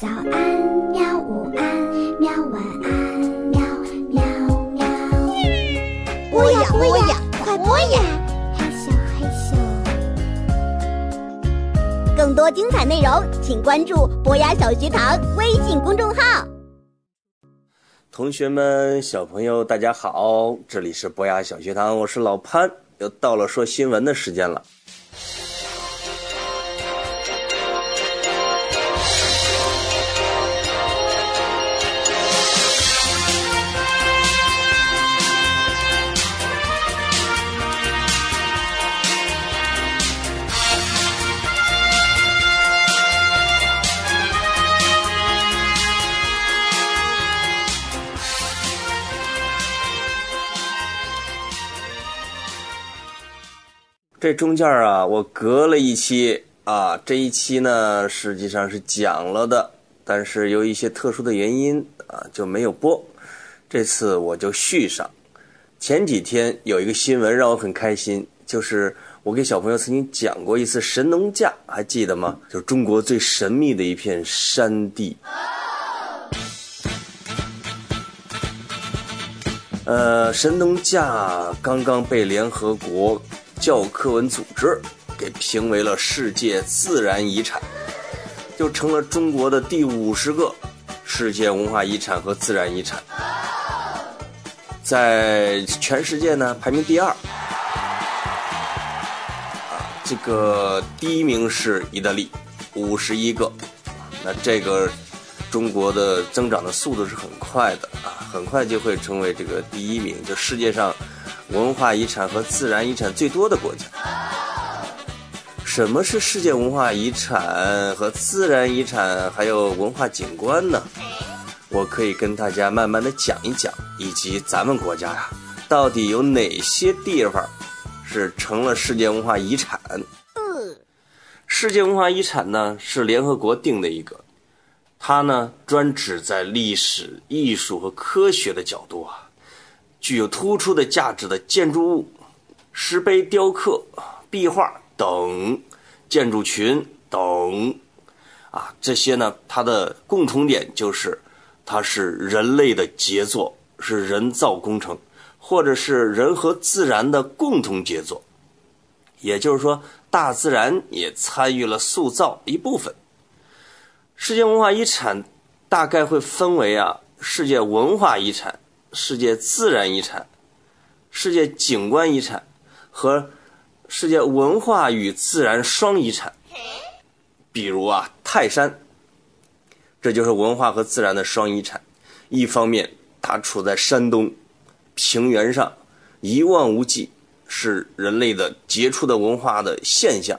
早安，喵！午安，喵！晚安，喵喵喵。播呀播呀，快播呀！嘿咻嘿咻。更多精彩内容，请关注博雅小学堂微信公众号。同学们、小朋友，大家好，这里是博雅小学堂，我是老潘，又到了说新闻的时间了。这中间啊，我隔了一期啊，这一期呢实际上是讲了的，但是由于一些特殊的原因啊就没有播。这次我就续上。前几天有一个新闻让我很开心，就是我给小朋友曾经讲过一次神农架，还记得吗？就是中国最神秘的一片山地。呃，神农架刚刚被联合国。教科文组织给评为了世界自然遗产，就成了中国的第五十个世界文化遗产和自然遗产，在全世界呢排名第二。啊，这个第一名是意大利，五十一个，那这个中国的增长的速度是很快的啊，很快就会成为这个第一名，就世界上。文化遗产和自然遗产最多的国家，什么是世界文化遗产和自然遗产，还有文化景观呢？我可以跟大家慢慢的讲一讲，以及咱们国家呀，到底有哪些地方是成了世界文化遗产？世界文化遗产呢是联合国定的一个，它呢专指在历史、艺术和科学的角度啊。具有突出的价值的建筑物、石碑、雕刻、壁画等建筑群等，啊，这些呢，它的共同点就是，它是人类的杰作，是人造工程，或者是人和自然的共同杰作。也就是说，大自然也参与了塑造一部分。世界文化遗产大概会分为啊，世界文化遗产。世界自然遗产、世界景观遗产和世界文化与自然双遗产。比如啊，泰山，这就是文化和自然的双遗产。一方面，它处在山东平原上，一望无际，是人类的杰出的文化的现象。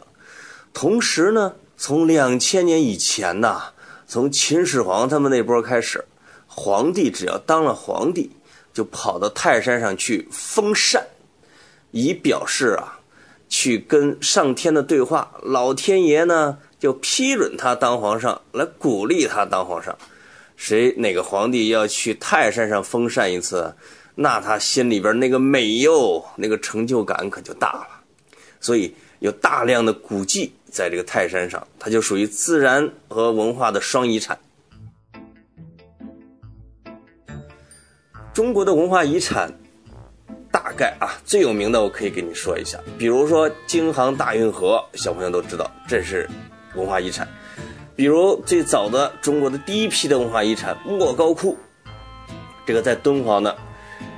同时呢，从两千年以前呐，从秦始皇他们那波开始，皇帝只要当了皇帝。就跑到泰山上去封禅，以表示啊，去跟上天的对话。老天爷呢就批准他当皇上，来鼓励他当皇上。谁哪个皇帝要去泰山上封禅一次，那他心里边那个美哟，那个成就感可就大了。所以有大量的古迹在这个泰山上，它就属于自然和文化的双遗产。中国的文化遗产，大概啊最有名的我可以给你说一下，比如说京杭大运河，小朋友都知道这是文化遗产。比如最早的中国的第一批的文化遗产莫高窟，这个在敦煌呢，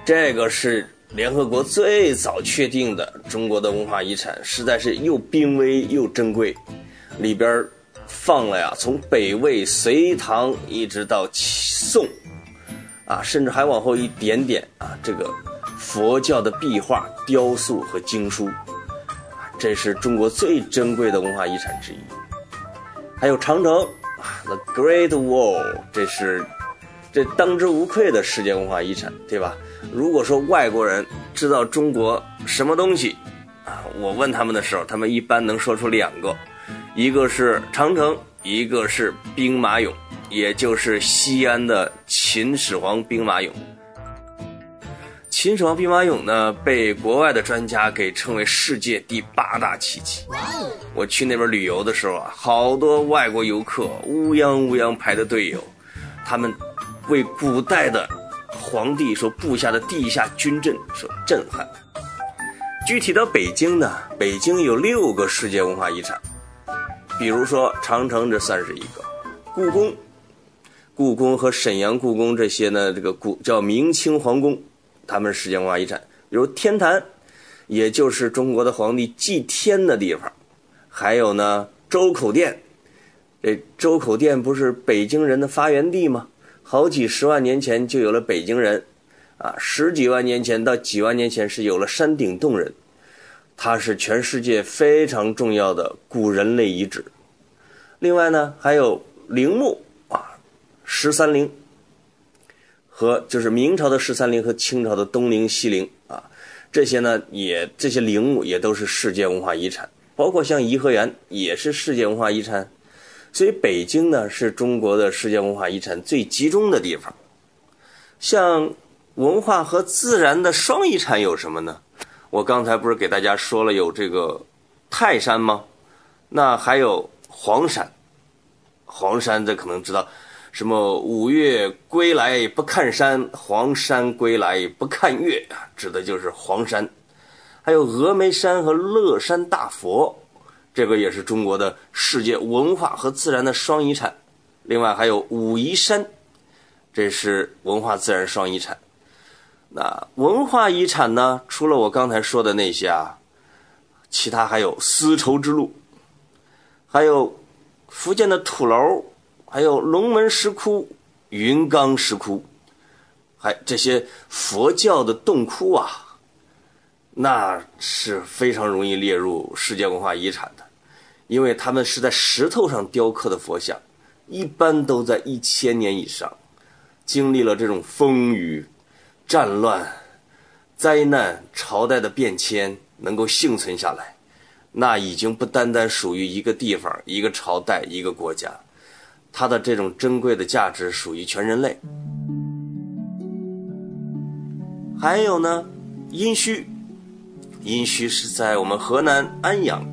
这个是联合国最早确定的中国的文化遗产，实在是又濒危又珍贵，里边放了呀，从北魏、隋唐一直到宋。啊，甚至还往后一点点啊！这个佛教的壁画、雕塑和经书，这是中国最珍贵的文化遗产之一。还有长城啊，The Great Wall，这是这当之无愧的世界文化遗产，对吧？如果说外国人知道中国什么东西啊，我问他们的时候，他们一般能说出两个，一个是长城，一个是兵马俑。也就是西安的秦始皇兵马俑。秦始皇兵马俑呢，被国外的专家给称为世界第八大奇迹。我去那边旅游的时候啊，好多外国游客乌泱乌泱排的队友，他们为古代的皇帝所布下的地下军阵所震撼。具体到北京呢，北京有六个世界文化遗产，比如说长城，这算是一个；故宫，故宫和沈阳故宫这些呢，这个古叫明清皇宫。他们是世界文化遗产，比如天坛，也就是中国的皇帝祭天的地方；还有呢，周口店，这周口店不是北京人的发源地吗？好几十万年前就有了北京人，啊，十几万年前到几万年前是有了山顶洞人，它是全世界非常重要的古人类遗址。另外呢，还有陵墓，十三陵。和就是明朝的十三陵和清朝的东陵、西陵啊，这些呢也这些陵墓也都是世界文化遗产，包括像颐和园也是世界文化遗产，所以北京呢是中国的世界文化遗产最集中的地方。像文化和自然的双遗产有什么呢？我刚才不是给大家说了有这个泰山吗？那还有黄山，黄山这可能知道。什么五岳归来不看山，黄山归来不看岳，指的就是黄山。还有峨眉山和乐山大佛，这个也是中国的世界文化和自然的双遗产。另外还有武夷山，这是文化自然双遗产。那文化遗产呢？除了我刚才说的那些啊，其他还有丝绸之路，还有福建的土楼。还有龙门石窟、云冈石窟，还这些佛教的洞窟啊，那是非常容易列入世界文化遗产的，因为他们是在石头上雕刻的佛像，一般都在一千年以上，经历了这种风雨、战乱、灾难、朝代的变迁，能够幸存下来，那已经不单单属于一个地方、一个朝代、一个国家。它的这种珍贵的价值属于全人类。还有呢，殷墟，殷墟是在我们河南安阳，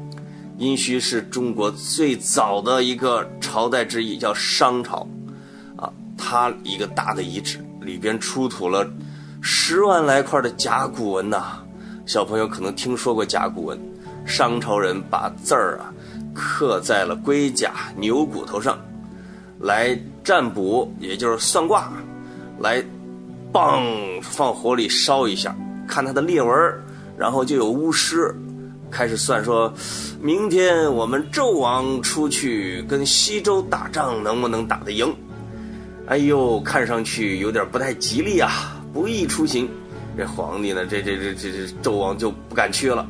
殷墟是中国最早的一个朝代之一，叫商朝，啊，它一个大的遗址里边出土了十万来块的甲骨文呐，小朋友可能听说过甲骨文，商朝人把字儿啊刻在了龟甲、牛骨头上。来占卜，也就是算卦，来，棒放火里烧一下，看它的裂纹然后就有巫师开始算，说明天我们纣王出去跟西周打仗，能不能打得赢？哎呦，看上去有点不太吉利啊，不宜出行。这皇帝呢，这这这这这纣王就不敢去了，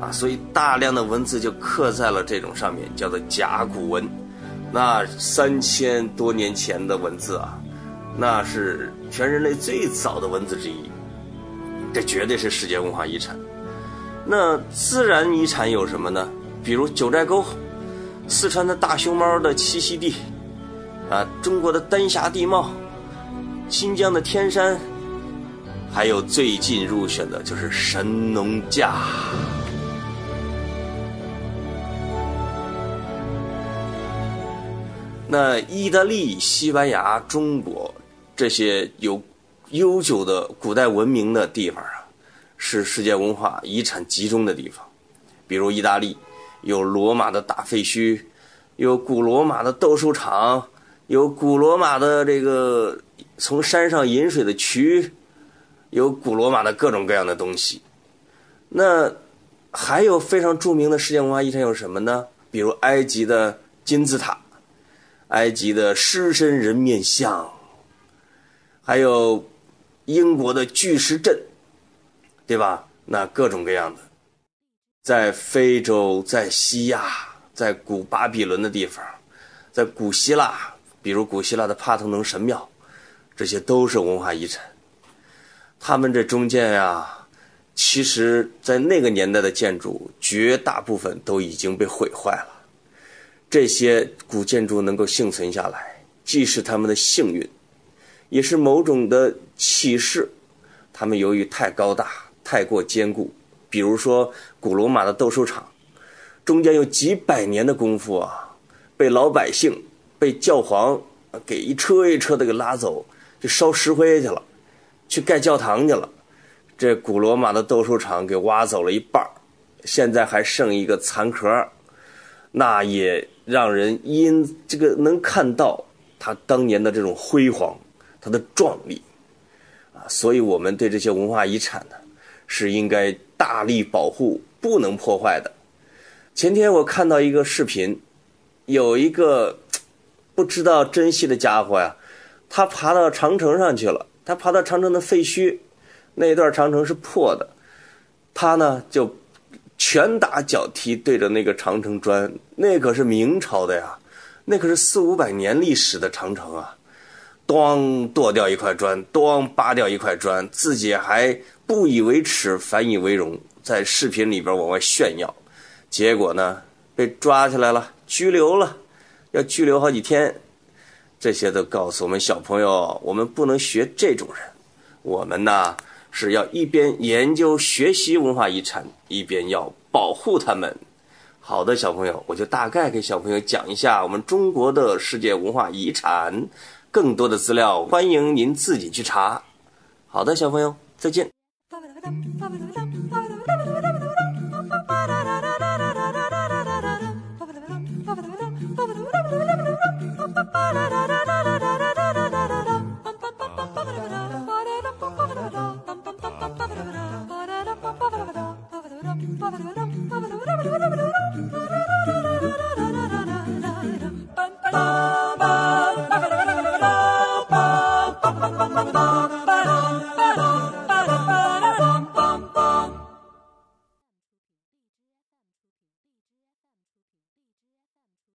啊，所以大量的文字就刻在了这种上面，叫做甲骨文。那三千多年前的文字啊，那是全人类最早的文字之一，这绝对是世界文化遗产。那自然遗产有什么呢？比如九寨沟，四川的大熊猫的栖息地，啊，中国的丹霞地貌，新疆的天山，还有最近入选的就是神农架。那意大利、西班牙、中国这些有悠久的古代文明的地方啊，是世界文化遗产集中的地方。比如意大利有罗马的大废墟，有古罗马的斗兽场，有古罗马的这个从山上引水的渠，有古罗马的各种各样的东西。那还有非常著名的世界文化遗产有什么呢？比如埃及的金字塔。埃及的狮身人面像，还有英国的巨石阵，对吧？那各种各样的，在非洲、在西亚、在古巴比伦的地方，在古希腊，比如古希腊的帕特农神庙，这些都是文化遗产。他们这中间呀，其实在那个年代的建筑，绝大部分都已经被毁坏了。这些古建筑能够幸存下来，既是他们的幸运，也是某种的启示，他们由于太高大、太过坚固，比如说古罗马的斗兽场，中间有几百年的功夫啊，被老百姓、被教皇给一车一车的给拉走，去烧石灰去了，去盖教堂去了。这古罗马的斗兽场给挖走了一半现在还剩一个残壳，那也让人因这个能看到它当年的这种辉煌，它的壮丽啊，所以我们对这些文化遗产呢，是应该大力保护，不能破坏的。前天我看到一个视频，有一个不知道珍惜的家伙呀，他爬到长城上去了，他爬到长城的废墟。那一段长城是破的，他呢就拳打脚踢对着那个长城砖，那可是明朝的呀，那可是四五百年历史的长城啊，咣剁掉一块砖，咣扒掉一块砖，自己还不以为耻，反以为荣，在视频里边往外炫耀，结果呢被抓起来了，拘留了，要拘留好几天，这些都告诉我们小朋友，我们不能学这种人，我们呢。是要一边研究学习文化遗产，一边要保护它们。好的，小朋友，我就大概给小朋友讲一下我们中国的世界文化遗产。更多的资料，欢迎您自己去查。好的，小朋友，再见。madre.